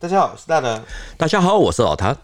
大家好，我是大德。大家好，我是老谭。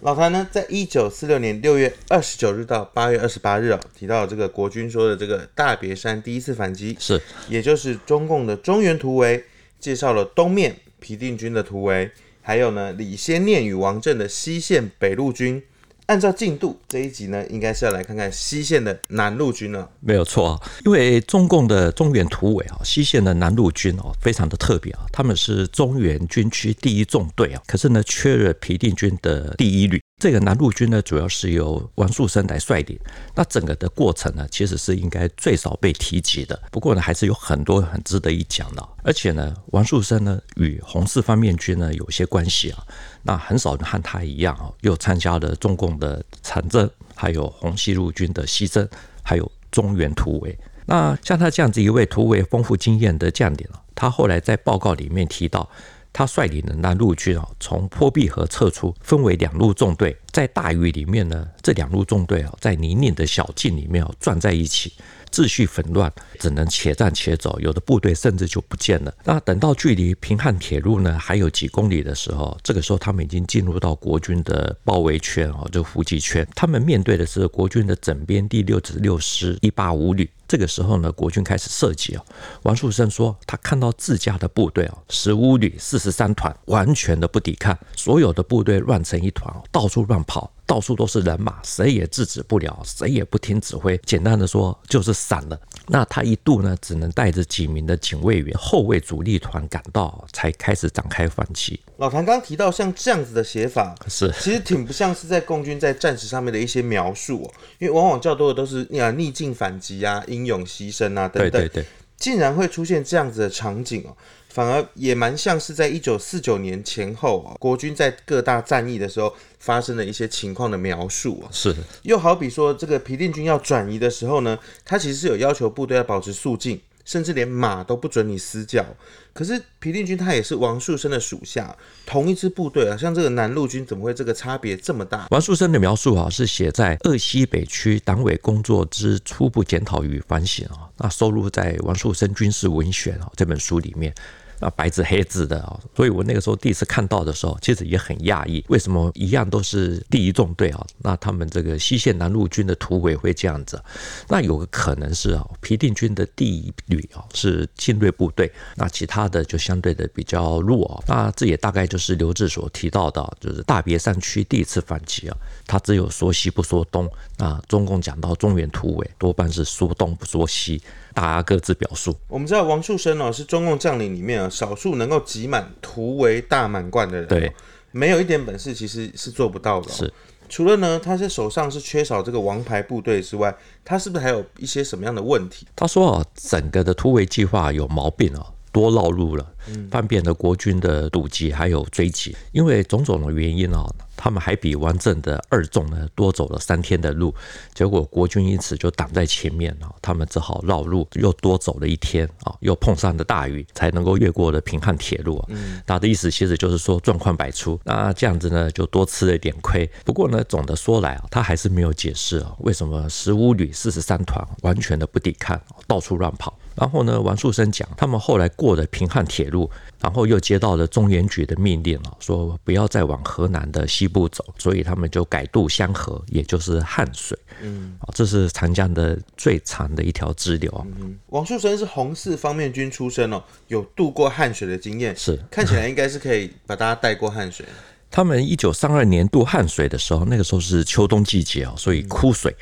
老谭呢，在一九四六年六月二十九日到八月二十八日啊，提到这个国军说的这个大别山第一次反击，是，也就是中共的中原突围，介绍了东面皮定均的突围，还有呢李先念与王震的西线北路军。按照进度，这一集呢，应该是要来看看西线的南路军了。没有错啊，因为中共的中原突围啊，西线的南路军哦，非常的特别啊，他们是中原军区第一纵队啊，可是呢，缺了皮定均的第一旅。这个南路军呢，主要是由王树声来率领。那整个的过程呢，其实是应该最少被提及的。不过呢，还是有很多很值得一讲的。而且呢，王树声呢，与红四方面军呢有些关系啊。那很少人和他一样啊，又参加了中共的长征，还有红西路军的西征，还有中原突围。那像他这样子一位突围丰富经验的将领啊，他后来在报告里面提到。他率领的南陆军啊，从坡壁河撤出，分为两路纵队，在大雨里面呢，这两路纵队啊，在泥泞的小径里面啊，转在一起，秩序纷乱，只能且战且走，有的部队甚至就不见了。那等到距离平汉铁路呢还有几公里的时候，这个时候他们已经进入到国军的包围圈哦，就伏击圈，他们面对的是国军的整编第六十六师一八五旅。这个时候呢，国军开始射击哦。王树声说，他看到自家的部队哦，十五旅四十三团，完全的不抵抗，所有的部队乱成一团，到处乱跑。到处都是人马，谁也制止不了，谁也不听指挥。简单的说，就是散了。那他一度呢，只能带着几名的警卫员、后卫主力团赶到，才开始展开反击。老谭刚刚提到像这样子的写法，是其实挺不像是在共军在战史上面的一些描述哦，因为往往较多的都是啊逆境反击啊、英勇牺牲啊等等。对对对，竟然会出现这样子的场景哦。反而也蛮像是在一九四九年前后哦，国军在各大战役的时候发生的一些情况的描述啊。是的，又好比说这个皮定均要转移的时候呢，他其实是有要求部队要保持肃静，甚至连马都不准你私教。可是皮定均他也是王树声的属下，同一支部队啊，像这个南路军怎么会这个差别这么大？王树声的描述啊，是写在《鄂西北区党委工作之初步检讨与反省》啊，那收录在《王树声军事文选》啊这本书里面。啊，白纸黑字的啊，所以我那个时候第一次看到的时候，其实也很讶异，为什么一样都是第一纵队啊？那他们这个西线南路军的突围会这样子？那有个可能是啊，平定军的第一旅啊是精锐部队，那其他的就相对的比较弱啊。那这也大概就是刘志所提到的，就是大别山区第一次反击啊，他只有说西不说东。那中共讲到中原突围，多半是说东不说西。大家各自表述。我们知道王树声哦，是中共将领里面啊少数能够挤满突围大满贯的人。对，没有一点本事其实是做不到的。是，除了呢，他是手上是缺少这个王牌部队之外，他是不是还有一些什么样的问题？他说啊，整个的突围计划有毛病啊，多绕路了，方便了国军的堵击还有追击，因为种种的原因啊。他们还比王震的二纵呢多走了三天的路，结果国军因此就挡在前面啊，他们只好绕路，又多走了一天啊，又碰上了大雨，才能够越过了平汉铁路啊。他的意思其实就是说状况百出，那这样子呢就多吃了一点亏。不过呢，总的说来啊，他还是没有解释啊，为什么十五旅四十三团完全的不抵抗，到处乱跑。然后呢，王树声讲，他们后来过了平汉铁路，然后又接到了中原局的命令啊，说不要再往河南的西部走，所以他们就改渡湘河，也就是汉水。嗯，啊，这是长江的最长的一条支流啊。嗯，王树声是红四方面军出身哦，有渡过汉水的经验，是看起来应该是可以把大家带过汉水。他们一九三二年渡汉水的时候，那个时候是秋冬季节哦，所以枯水。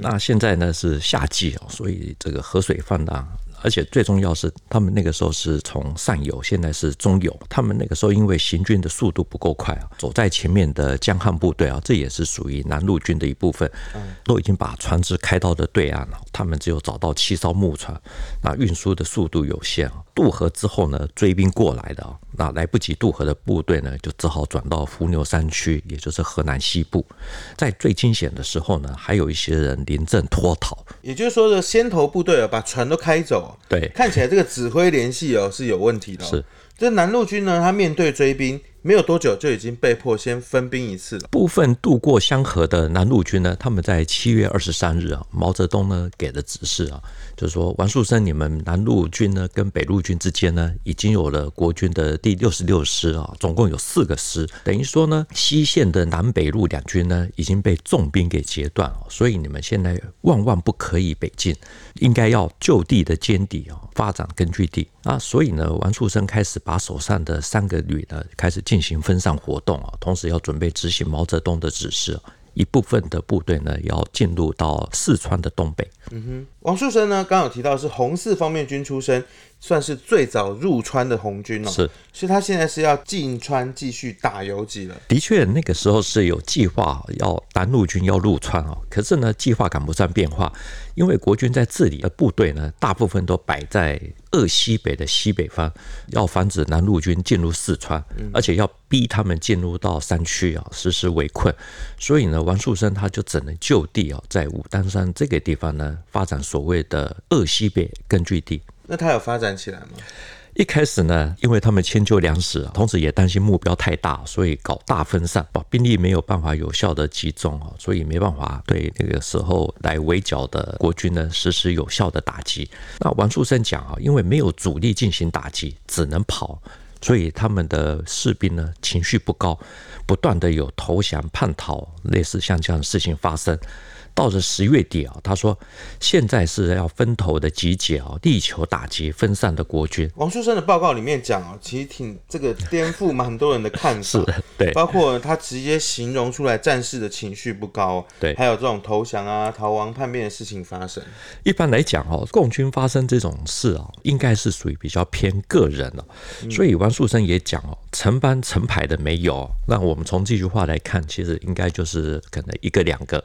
那现在呢是夏季哦，所以这个河水泛滥。而且最重要是，他们那个时候是从上游，现在是中游。他们那个时候因为行军的速度不够快啊，走在前面的江汉部队啊，这也是属于南路军的一部分，都已经把船只开到了对岸了。他们只有找到七艘木船，那运输的速度有限啊。渡河之后呢，追兵过来的啊，那来不及渡河的部队呢，就只好转到伏牛山区，也就是河南西部。在最惊险的时候呢，还有一些人临阵脱逃。也就是说，的先头部队啊，把船都开走。对，看起来这个指挥联系哦是有问题的。是，这南路军呢，他面对追兵，没有多久就已经被迫先分兵一次了。部分渡过香河的南路军呢，他们在七月二十三日啊，毛泽东呢给的指示啊，就是说王树声，你们南路军呢跟北路军之间呢，已经有了国军的第六十六师啊，总共有四个师，等于说呢，西线的南北路两军呢已经被重兵给截断了，所以你们现在万万不可以北进，应该要就地的坚地啊，发展根据地啊，所以呢，王树声开始把手上的三个旅呢开始。进行分散活动啊，同时要准备执行毛泽东的指示，一部分的部队呢要进入到四川的东北。嗯哼，王树声呢，刚有提到是红四方面军出身。算是最早入川的红军哦，是，所以他现在是要进川继续打游击了。的确，那个时候是有计划要南路军要入川哦，可是呢，计划赶不上变化，因为国军在治理的部队呢，大部分都摆在鄂西北的西北方，要防止南路军进入四川，而且要逼他们进入到山区啊，实施围困。所以呢，王树声他就只能就地啊，在武当山这个地方呢，发展所谓的鄂西北根据地。那他有发展起来吗？一开始呢，因为他们迁就粮食，同时也担心目标太大，所以搞大分散，把兵力没有办法有效的集中啊，所以没办法对那个时候来围剿的国军呢实施有效的打击。那王树声讲啊，因为没有主力进行打击，只能跑，所以他们的士兵呢情绪不高，不断的有投降叛逃，类似像这样的事情发生。到了十月底啊，他说现在是要分头的集结啊，力求打击分散的国军。王树声的报告里面讲啊，其实挺这个颠覆蛮多人的看法，是对，包括他直接形容出来战士的情绪不高，对，还有这种投降啊、逃亡叛变的事情发生。一般来讲哦，共军发生这种事啊，应该是属于比较偏个人了，所以王树声也讲哦，成班成排的没有。那我们从这句话来看，其实应该就是可能一个两个。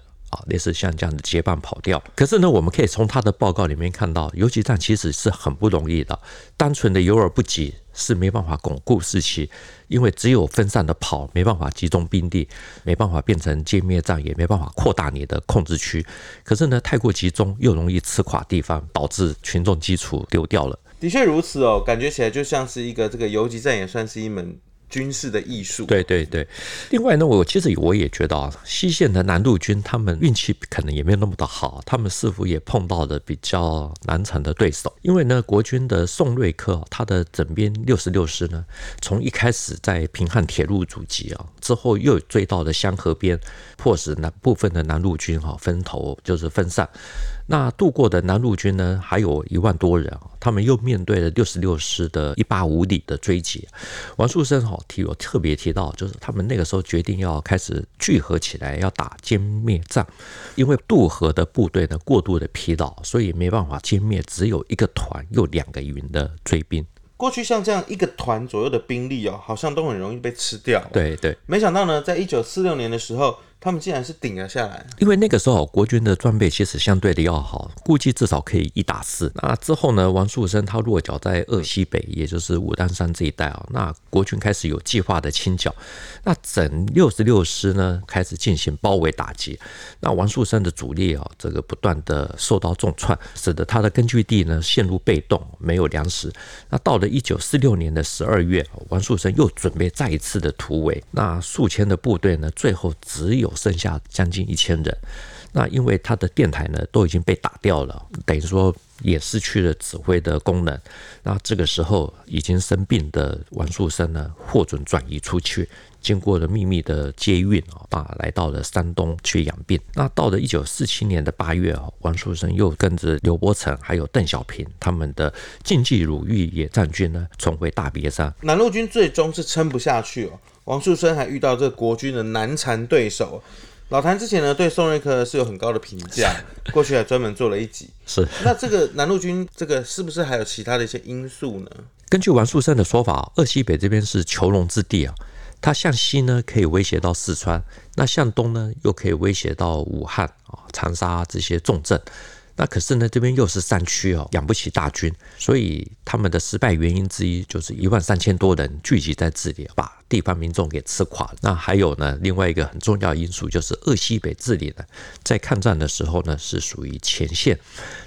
类似像这样的结伴跑掉，可是呢，我们可以从他的报告里面看到，游击战其实是很不容易的。单纯的有而不击是没办法巩固士气，因为只有分散的跑，没办法集中兵力，没办法变成歼灭战，也没办法扩大你的控制区。可是呢，太过集中又容易吃垮地方，导致群众基础丢掉了。的确如此哦，感觉起来就像是一个这个游击战，也算是一门。军事的艺术，对对对。另外呢，我其实我也觉得啊，西线的南路军他们运气可能也没有那么的好，他们似乎也碰到了比较难缠的对手。因为呢，国军的宋瑞克他的整编六十六师呢，从一开始在平汉铁路阻击啊，之后又追到了香河边，迫使南部分的南路军哈分头就是分散。那渡过的南路军呢，还有一万多人啊，他们又面对了六十六师的一八五旅的追击。王树声哈提有特别提到，就是他们那个时候决定要开始聚合起来，要打歼灭战，因为渡河的部队呢过度的疲劳，所以没办法歼灭，只有一个团又两个营的追兵。过去像这样一个团左右的兵力哦，好像都很容易被吃掉。对对，没想到呢，在一九四六年的时候。他们竟然是顶了下来，因为那个时候国军的装备其实相对的要好，估计至少可以一打四。那之后呢，王树声他落脚在鄂西北，也就是武当山这一带啊。那国军开始有计划的清剿，那整六十六师呢开始进行包围打击。那王树声的主力啊，这个不断的受到重创，使得他的根据地呢陷入被动，没有粮食。那到了一九四六年的十二月，王树声又准备再一次的突围，那数千的部队呢，最后只有。剩下将近一千人，那因为他的电台呢都已经被打掉了，等于说也失去了指挥的功能。那这个时候已经生病的王树声呢，获准转移出去，经过了秘密的接运啊，来到了山东去养病。那到了一九四七年的八月，王树声又跟着刘伯承还有邓小平他们的晋冀鲁豫野战军呢，重回大别山。南路军最终是撑不下去哦。王树声还遇到这个国军的难缠对手，老谭之前呢对宋瑞克是有很高的评价，过去还专门做了一集。是，那这个南路军这个是不是还有其他的一些因素呢？根据王树声的说法，鄂西北这边是囚笼之地啊，它向西呢可以威胁到四川，那向东呢又可以威胁到武汉啊、长沙这些重镇。那可是呢，这边又是山区哦，养不起大军，所以他们的失败原因之一就是一万三千多人聚集在这里，把地方民众给吃垮了。那还有呢，另外一个很重要因素就是鄂西北这里呢，在抗战的时候呢是属于前线，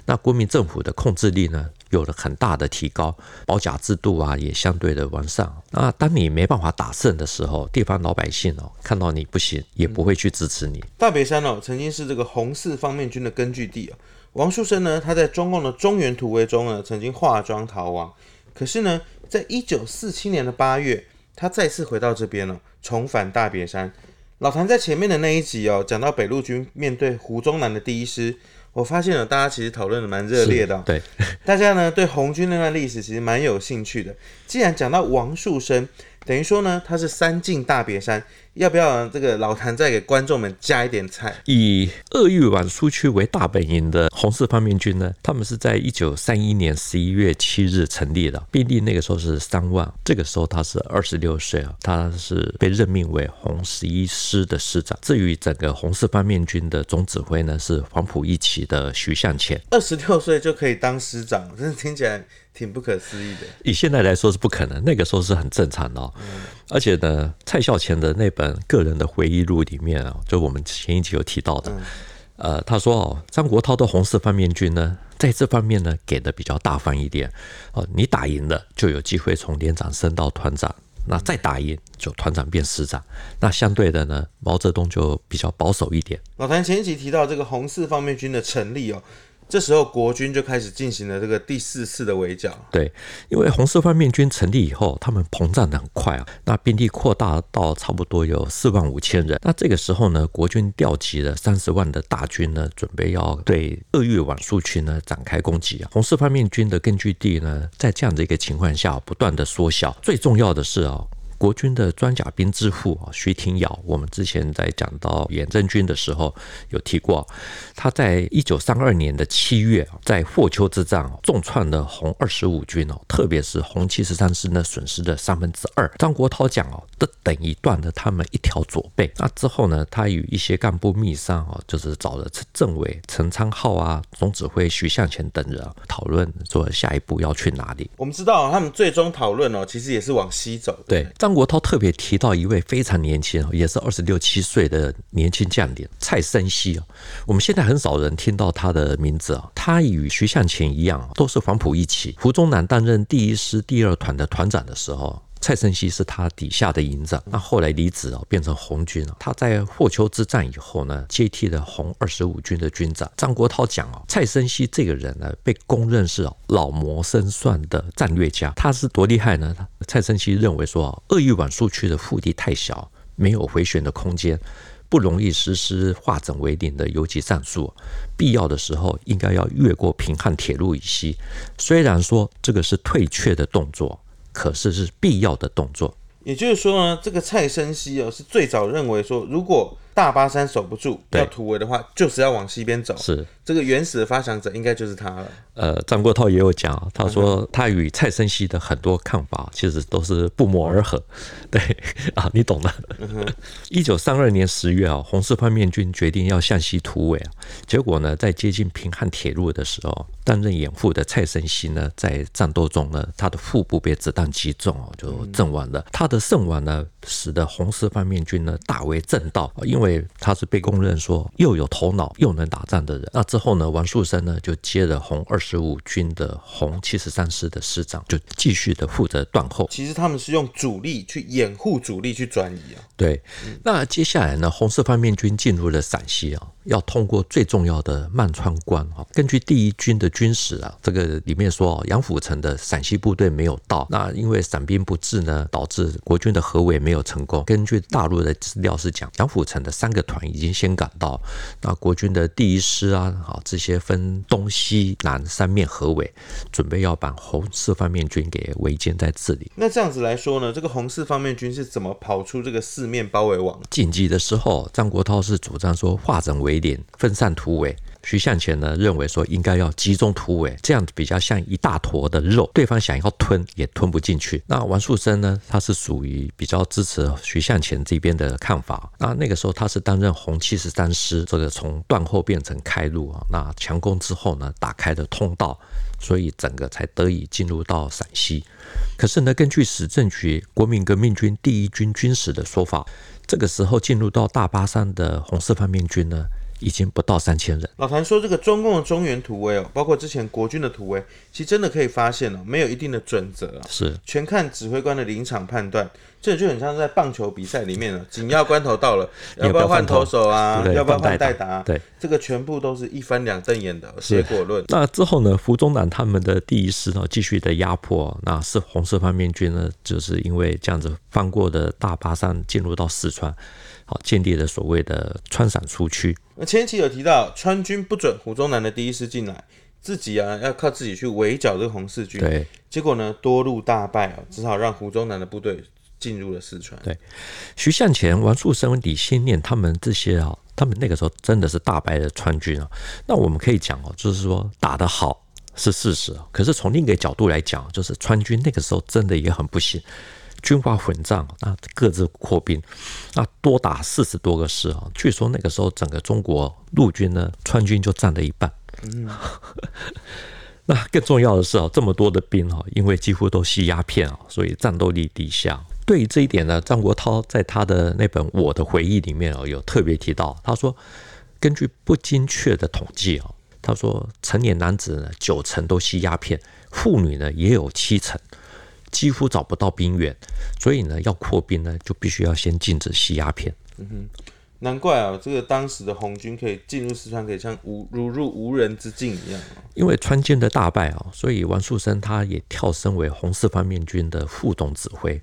那国民政府的控制力呢有了很大的提高，保甲制度啊也相对的完善。那当你没办法打胜的时候，地方老百姓哦看到你不行，也不会去支持你。大别山哦，曾经是这个红四方面军的根据地哦。王树声呢，他在中共的中原突围中呢，曾经化妆逃亡。可是呢，在一九四七年的八月，他再次回到这边了，重返大别山。老谭在前面的那一集哦，讲到北路军面对胡宗南的第一师，我发现了大家其实讨论的蛮热烈的。对，大家呢对红军那段历史其实蛮有兴趣的。既然讲到王树声，等于说呢，他是三进大别山。要不要这个老谭再给观众们加一点菜？以鄂豫皖苏区为大本营的红四方面军呢，他们是在一九三一年十一月七日成立的，兵力那个时候是三万，这个时候他是二十六岁啊，他是被任命为红十一师的师长。至于整个红四方面军的总指挥呢，是黄埔一期的徐向前，二十六岁就可以当师长，真的听起来挺不可思议的。以现在来说是不可能，那个时候是很正常的哦。嗯、而且呢，蔡孝乾的那本。个人的回忆录里面啊，就我们前一集有提到的，呃，他说哦，张国焘的红四方面军呢，在这方面呢给的比较大方一点哦，你打赢了就有机会从连长升到团长，那再打赢就团长变师长，那相对的呢，毛泽东就比较保守一点。老谭前一集提到这个红四方面军的成立哦。这时候国军就开始进行了这个第四次的围剿。对，因为红四方面军成立以后，他们膨胀得很快啊，那兵力扩大到差不多有四万五千人。那这个时候呢，国军调集了三十万的大军呢，准备要对鄂豫皖苏区呢展开攻击啊。红四方面军的根据地呢，在这样的一个情况下不断的缩小。最重要的是啊。国军的装甲兵之父啊，徐廷瑶，我们之前在讲到远征军的时候有提过，他在一九三二年的七月，在霍丘之战重创了红二十五军哦，特别是红七十三师呢，损失了三分之二。张国焘讲哦，这等于断了他们一条左臂。那之后呢，他与一些干部密商哦，就是找了政委陈昌浩啊，总指挥徐向前等人讨论说下一步要去哪里。我们知道他们最终讨论哦，其实也是往西走。对。张张国焘特别提到一位非常年轻，也是二十六七岁的年轻将领蔡生熙。我们现在很少人听到他的名字啊。他与徐向前一样，都是黄埔一期。胡宗南担任第一师第二团的团长的时候。蔡生熙是他底下的营长，那后来离职哦，变成红军了。他在霍丘之战以后呢，接替了红二十五军的军长。张国焘讲哦，蔡生熙这个人呢，被公认是老谋深算的战略家。他是多厉害呢？蔡生熙认为说，鄂豫皖苏区的腹地太小，没有回旋的空间，不容易实施化整为零的游击战术。必要的时候，应该要越过平汉铁路以西。虽然说这个是退却的动作。可是是必要的动作，也就是说呢，这个蔡生熙啊是最早认为说，如果大巴山守不住要突围的话，就是要往西边走。是这个原始的发想者应该就是他了。呃，张国焘也有讲，他说他与蔡生熙的很多看法其实都是不谋而合。对啊，你懂的。一九三二年十月啊，红四方面军决定要向西突围啊，结果呢，在接近平汉铁路的时候，担任掩护的蔡生熙呢，在战斗中呢，他的腹部被子弹击中哦，就阵亡了。他的阵亡呢，使得红四方面军呢大为震荡，因为他是被公认说又有头脑又能打仗的人。那之后呢，王树声呢就接了红二十五军的红七十三师的师长，就继续的负责断后。其实他们是用主力去掩护主力去转移啊。对，那接下来呢，红四方面军进入了陕西啊。要通过最重要的漫川关啊！根据第一军的军史啊，这个里面说，杨虎城的陕西部队没有到，那因为散兵不至呢，导致国军的合围没有成功。根据大陆的资料是讲，杨虎城的三个团已经先赶到，那国军的第一师啊，好这些分东西南三面合围，准备要把红四方面军给围歼在这里。那这样子来说呢，这个红四方面军是怎么跑出这个四面包围网？紧急的时候，张国焘是主张说化整为零分散突围，徐向前呢认为说应该要集中突围，这样子比较像一大坨的肉，对方想要吞也吞不进去。那王树声呢，他是属于比较支持徐向前这边的看法。那那个时候他是担任红七十三师，这个从断后变成开路啊，那强攻之后呢，打开的通道，所以整个才得以进入到陕西。可是呢，根据史政局国民革命军第一军军史的说法。这个时候进入到大巴山的红四方面军呢，已经不到三千人。老谭说，这个中共的中原突围哦，包括之前国军的突围，其实真的可以发现哦，没有一定的准则啊，是全看指挥官的临场判断。这就很像在棒球比赛里面了，紧要关头到了，要不要换投手啊？要不要换代打？对，这个全部都是一翻两瞪眼的结果论。那之后呢？胡宗南他们的第一师呢，继续的压迫，那是红色方面军呢，就是因为这样子翻过的大巴山，进入到四川，好建立了所谓的川陕苏区。那前期有提到，川军不准胡宗南的第一师进来，自己啊要靠自己去围剿这个红四军。对，结果呢，多路大败啊，只好让胡宗南的部队。进入了四川。对，徐向前、王树声、李先念他们这些啊，他们那个时候真的是大败的川军啊。那我们可以讲哦，就是说打得好是事实，可是从另一个角度来讲，就是川军那个时候真的也很不行，军阀混战，那各自扩兵，那多打四十多个师啊。据说那个时候整个中国陆军呢，川军就占了一半。嗯。那更重要的是啊，这么多的兵啊，因为几乎都吸鸦片啊，所以战斗力低下。对于这一点呢，张国焘在他的那本《我的回忆》里面啊，有特别提到，他说，根据不精确的统计啊，他说成年男子呢九成都吸鸦片，妇女呢也有七成，几乎找不到兵源，所以呢要扩兵呢就必须要先禁止吸鸦片。嗯哼。难怪啊，这个当时的红军可以进入四川，可以像无如入无人之境一样。因为川军的大败啊，所以王树声他也跳升为红四方面军的副总指挥。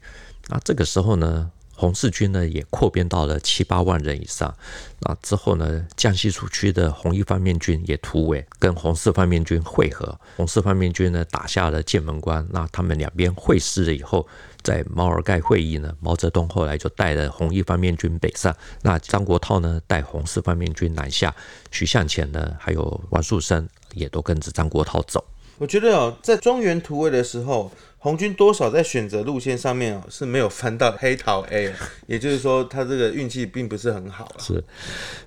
那这个时候呢，红四军呢也扩编到了七八万人以上。那之后呢，江西出区的红一方面军也突围，跟红四方面军会合。红四方面军呢打下了剑门关。那他们两边会师了以后。在毛尔盖会议呢，毛泽东后来就带了红一方面军北上，那张国焘呢带红四方面军南下，徐向前呢还有王树声也都跟着张国焘走。我觉得哦，在中原突围的时候，红军多少在选择路线上面哦是没有翻到黑桃 A，也就是说他这个运气并不是很好。是，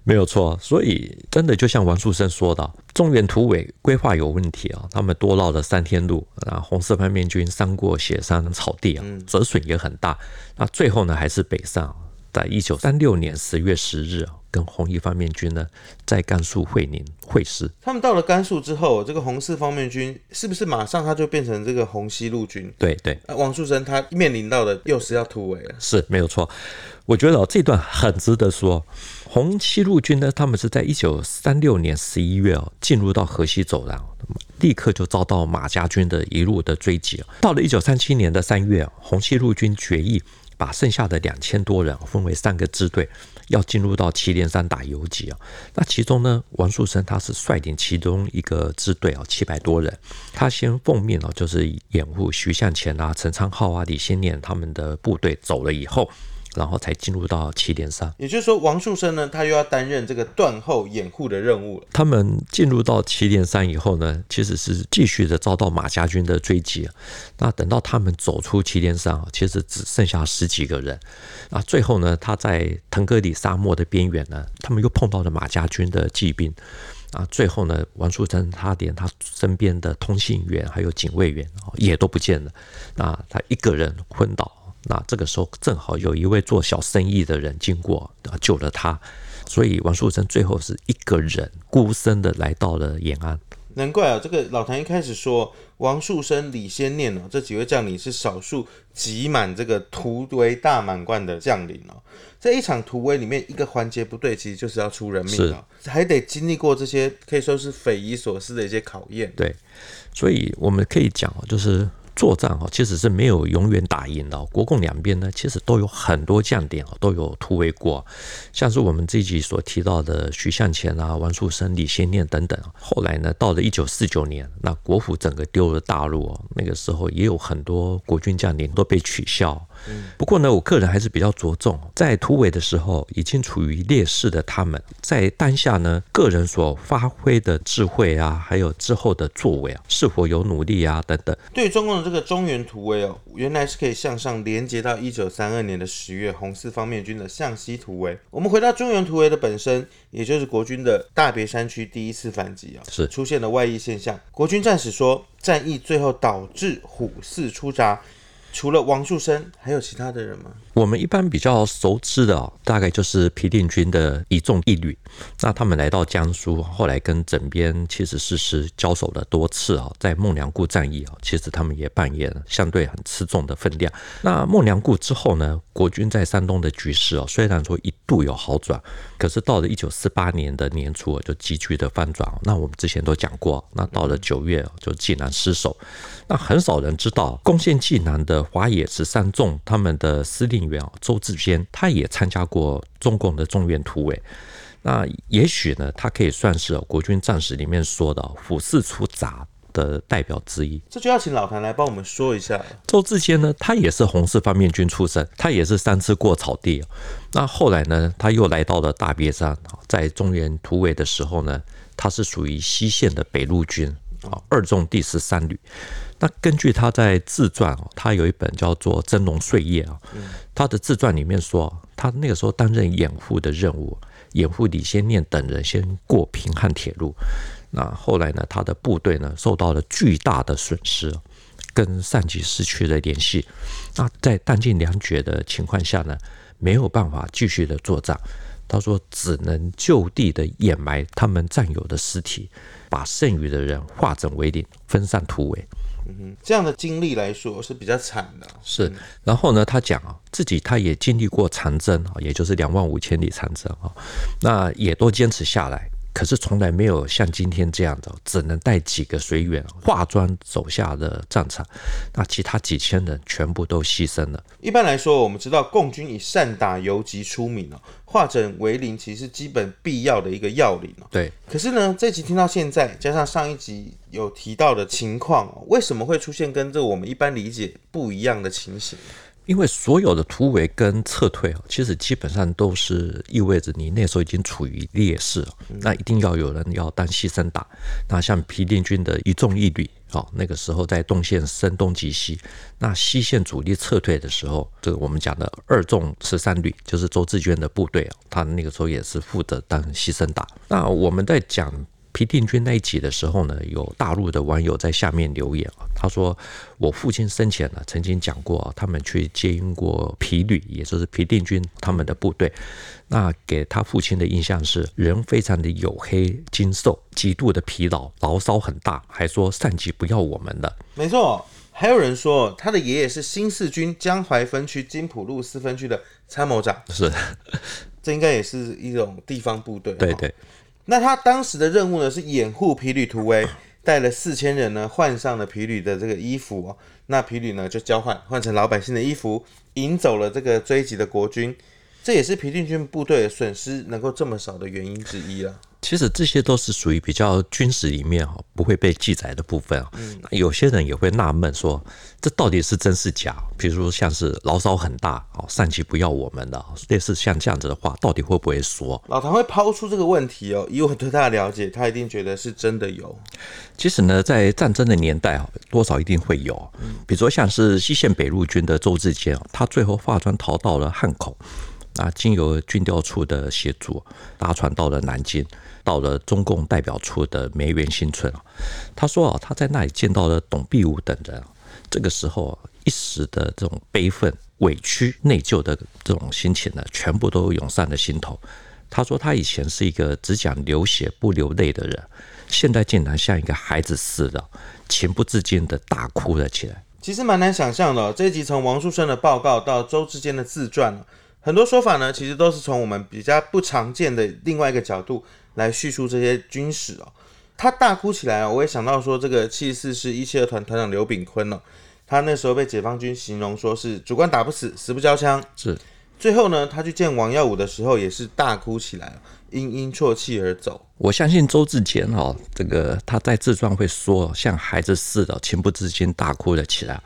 没有错。所以真的就像王树声说的，中原突围规划有问题啊，他们多绕了三天路啊，红色方面军伤过雪山草地啊，折损也很大。那最后呢还是北上，在一九三六年十月十日啊。跟红一方面军呢，在甘肃会宁会师。他们到了甘肃之后，这个红四方面军是不是马上他就变成这个红西路军？对对。王树声他面临到的又是要突围了。是没有错。我觉得这段很值得说。红西路军呢，他们是在一九三六年十一月哦，进入到河西走廊，立刻就遭到马家军的一路的追击。到了一九三七年的三月，红西路军决议把剩下的两千多人分为三个支队。要进入到祁连山打游击啊，那其中呢，王树声他是率领其中一个支队啊，七百多人，他先奉命啊，就是掩护徐向前啊、陈昌浩啊、李先念他们的部队走了以后。然后才进入到祁连山，也就是说，王树声呢，他又要担任这个断后掩护的任务了。他们进入到祁连山以后呢，其实是继续的遭到马家军的追击。那等到他们走出祁连山啊，其实只剩下十几个人。啊，最后呢，他在腾格里沙漠的边缘呢，他们又碰到了马家军的骑兵。啊，最后呢，王树声他连他身边的通信员还有警卫员也都不见了。那他一个人昏倒。那这个时候正好有一位做小生意的人经过，救了他，所以王树生最后是一个人孤身的来到了延安。难怪啊，这个老谭一开始说王树生、李先念哦，这几位将领是少数挤满这个突围大满贯的将领哦。在一场突围里面，一个环节不对，其实就是要出人命啊，还得经历过这些可以说是匪夷所思的一些考验。对，所以我们可以讲哦，就是。作战啊，其实是没有永远打赢的。国共两边呢，其实都有很多将领啊，都有突围过。像是我们这一集所提到的徐向前啊、王树声、李先念等等。后来呢，到了一九四九年，那国府整个丢了大陆，那个时候也有很多国军将领都被取消。不过呢，我个人还是比较着重在突围的时候，已经处于劣势的他们，在当下呢，个人所发挥的智慧啊，还有之后的作为啊，是否有努力啊等等。对于中共的这个中原突围哦，原来是可以向上连接到一九三二年的十月红四方面军的向西突围。我们回到中原突围的本身，也就是国军的大别山区第一次反击啊，是出现了外溢现象。国军战史说，战役最后导致虎四出闸。除了王树声，还有其他的人吗？我们一般比较熟知的，大概就是皮定均的一纵一旅。那他们来到江苏，后来跟整编七十四师交手了多次啊，在孟良崮战役啊，其实他们也扮演了相对很吃重的分量。那孟良崮之后呢，国军在山东的局势哦，虽然说一度有好转，可是到了一九四八年的年初就急剧的翻转。那我们之前都讲过，那到了九月就济南失守。那很少人知道，攻陷济南的华野十三纵，他们的司令员周志坚，他也参加过中共的中原突围。那也许呢，他可以算是国军战史里面说的“虎视出闸”的代表之一。这就要请老谭来帮我们说一下。周志坚呢，他也是红四方面军出身，他也是三次过草地。那后来呢，他又来到了大别山，在中原突围的时候呢，他是属于西线的北路军啊，二纵第十三旅。那根据他在自传哦，他有一本叫做《真龙岁月》啊，他的自传里面说，他那个时候担任掩护的任务，掩护李先念等人先过平汉铁路。那后来呢，他的部队呢受到了巨大的损失，跟上级失去了联系。那在弹尽粮绝的情况下呢，没有办法继续的作战。他说，只能就地的掩埋他们战友的尸体，把剩余的人化整为零，分散突围。这样的经历来说是比较惨的。是，然后呢，他讲啊，自己他也经历过长征啊，也就是两万五千里长征啊，那也都坚持下来。可是从来没有像今天这样的，只能带几个随员化妆走下的战场，那其他几千人全部都牺牲了。一般来说，我们知道共军以善打游击出名哦，化整为零其实是基本必要的一个要领哦。对。可是呢，这集听到现在，加上上一集有提到的情况，为什么会出现跟这我们一般理解不一样的情形？因为所有的突围跟撤退啊，其实基本上都是意味着你那时候已经处于劣势，那一定要有人要当牺牲打。那像皮定军的一纵一旅啊，那个时候在东线声东击西，那西线主力撤退的时候，这个我们讲的二纵十三旅就是周志娟的部队啊，他那个时候也是负责当牺牲打。那我们在讲。平定均那一集的时候呢，有大陆的网友在下面留言啊，他说我父亲生前呢曾经讲过，他们去接应过皮旅，也就是皮定均他们的部队，那给他父亲的印象是人非常的黝黑精瘦，极度的疲劳，牢骚很大，还说上级不要我们了。没错，还有人说他的爷爷是新四军江淮分区金浦路四分区的参谋长，是，这应该也是一种地方部队，对对。那他当时的任务呢，是掩护皮旅突围，带了四千人呢，换上了皮旅的这个衣服哦。那皮旅呢就交换，换成老百姓的衣服，引走了这个追击的国军。这也是皮定军部队损失能够这么少的原因之一了。其实这些都是属于比较军史里面哈不会被记载的部分啊。有些人也会纳闷说，这到底是真是假？比如说像是牢骚很大哦，上级不要我们的，类似像这样子的话，到底会不会说？老唐会抛出这个问题哦，以我对他的了解，他一定觉得是真的有。其实呢，在战争的年代啊，多少一定会有。比如说像是西线北路军的周志坚，他最后化妆逃到了汉口。啊，经由军调处的协助，搭船到了南京，到了中共代表处的梅园新村啊。他说啊，他在那里见到了董必武等人。这个时候啊，一时的这种悲愤、委屈、内疚的这种心情呢，全部都涌上了心头。他说，他以前是一个只讲流血不流泪的人，现在竟然像一个孩子似的，情不自禁的大哭了起来。其实蛮难想象的，这一集从王树声的报告到周志坚的自传。很多说法呢，其实都是从我们比较不常见的另外一个角度来叙述这些军史哦。他大哭起来，我也想到说，这个七十四师一七二团团长刘炳坤哦，他那时候被解放军形容说是主官打不死，死不交枪。是，最后呢，他去见王耀武的时候，也是大哭起来，因因啜泣而走。我相信周志坚哦，这个他在自传会说，像孩子似的，情不自禁大哭了起来。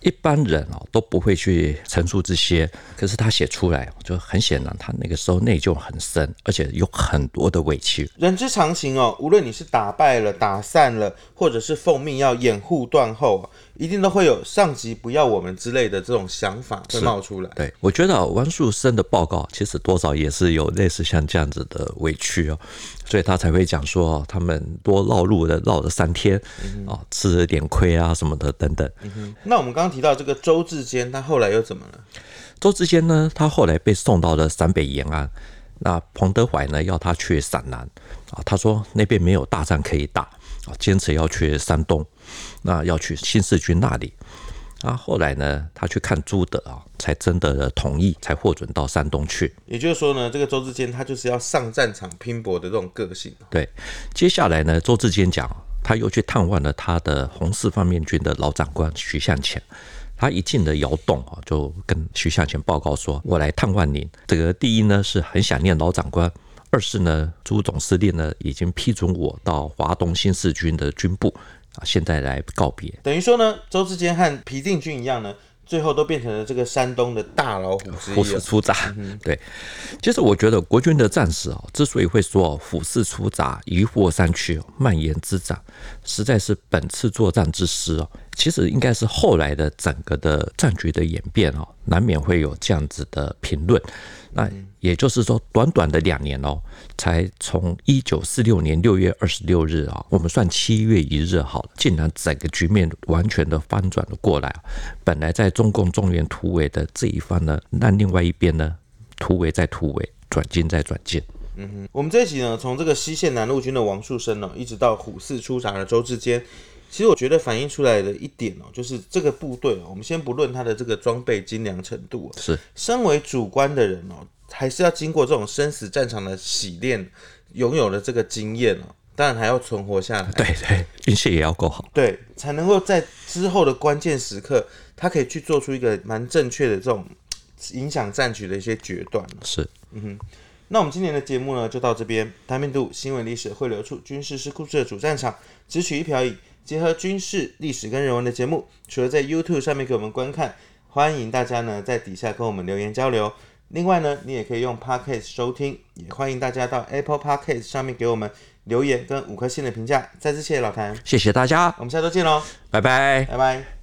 一般人哦都不会去陈述这些，可是他写出来就很显然，他那个时候内疚很深，而且有很多的委屈。人之常情哦，无论你是打败了、打散了，或者是奉命要掩护断后，一定都会有上级不要我们之类的这种想法会冒出来。对，我觉得王树生的报告其实多少也是有类似像这样子的委屈哦，所以他才会讲说他们多绕路的绕了三天啊，吃了点亏啊什么的等等。嗯、那我们刚刚提到这个周志坚，他后来又怎么了？周志坚呢，他后来被送到了陕北延安。那彭德怀呢，要他去陕南啊，他说那边没有大战可以打啊，坚持要去山东，那要去新四军那里。啊，后来呢，他去看朱德啊，才征得了同意，才获准到山东去。也就是说呢，这个周志坚他就是要上战场拼搏的这种个性。对，接下来呢，周志坚讲，他又去探望了他的红四方面军的老长官徐向前。他一进了窑洞啊，就跟徐向前报告说：“我来探望您。这个第一呢，是很想念老长官；二是呢，朱总司令呢已经批准我到华东新四军的军部啊，现在来告别。等于说呢，周志坚和皮定均一样呢。”最后都变成了这个山东的大老虎，虎视出闸。对，其实我觉得国军的战士啊，之所以会说虎视出闸、一祸三区、蔓延滋长，实在是本次作战之失哦。其实应该是后来的整个的战局的演变哦，难免会有这样子的评论。那也就是说，短短的两年哦，才从一九四六年六月二十六日啊，我们算七月一日好了，竟然整个局面完全的翻转了过来。本来在中共中原突围的这一方呢，那另外一边呢，突围再突围，转进再转进。嗯哼，我们这一集呢，从这个西线南路军的王树声呢，一直到虎四出闸的周志坚。其实我觉得反映出来的一点哦，就是这个部队哦，我们先不论他的这个装备精良程度，是。身为主官的人哦，还是要经过这种生死战场的洗练，拥有了这个经验哦，当然还要存活下来，对对，运气也要够好，对，才能够在之后的关键时刻，他可以去做出一个蛮正确的这种影响战局的一些决断。是，嗯哼，那我们今年的节目呢，就到这边，台面度新闻历史汇流处，军事是故事的主战场，只取一瓢饮。结合军事历史跟人文的节目，除了在 YouTube 上面给我们观看，欢迎大家呢在底下跟我们留言交流。另外呢，你也可以用 Podcast 收听，也欢迎大家到 Apple Podcast 上面给我们留言跟五颗星的评价。再次谢谢老谭，谢谢大家，我们下周见喽，拜拜，拜拜。